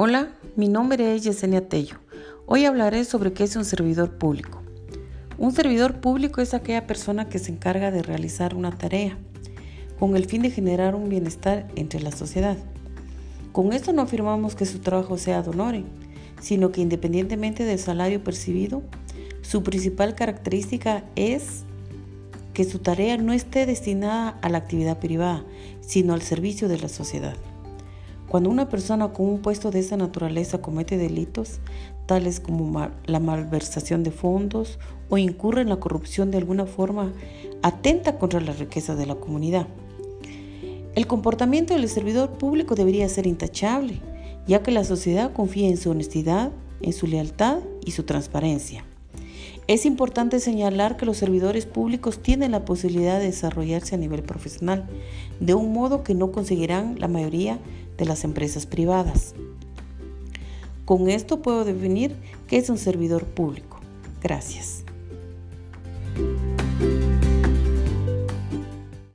Hola, mi nombre es Yesenia Tello. Hoy hablaré sobre qué es un servidor público. Un servidor público es aquella persona que se encarga de realizar una tarea con el fin de generar un bienestar entre la sociedad. Con esto no afirmamos que su trabajo sea de sino que independientemente del salario percibido, su principal característica es que su tarea no esté destinada a la actividad privada, sino al servicio de la sociedad. Cuando una persona con un puesto de esa naturaleza comete delitos, tales como la malversación de fondos o incurre en la corrupción de alguna forma, atenta contra la riqueza de la comunidad. El comportamiento del servidor público debería ser intachable, ya que la sociedad confía en su honestidad, en su lealtad y su transparencia. Es importante señalar que los servidores públicos tienen la posibilidad de desarrollarse a nivel profesional, de un modo que no conseguirán la mayoría de las empresas privadas. Con esto puedo definir qué es un servidor público. Gracias.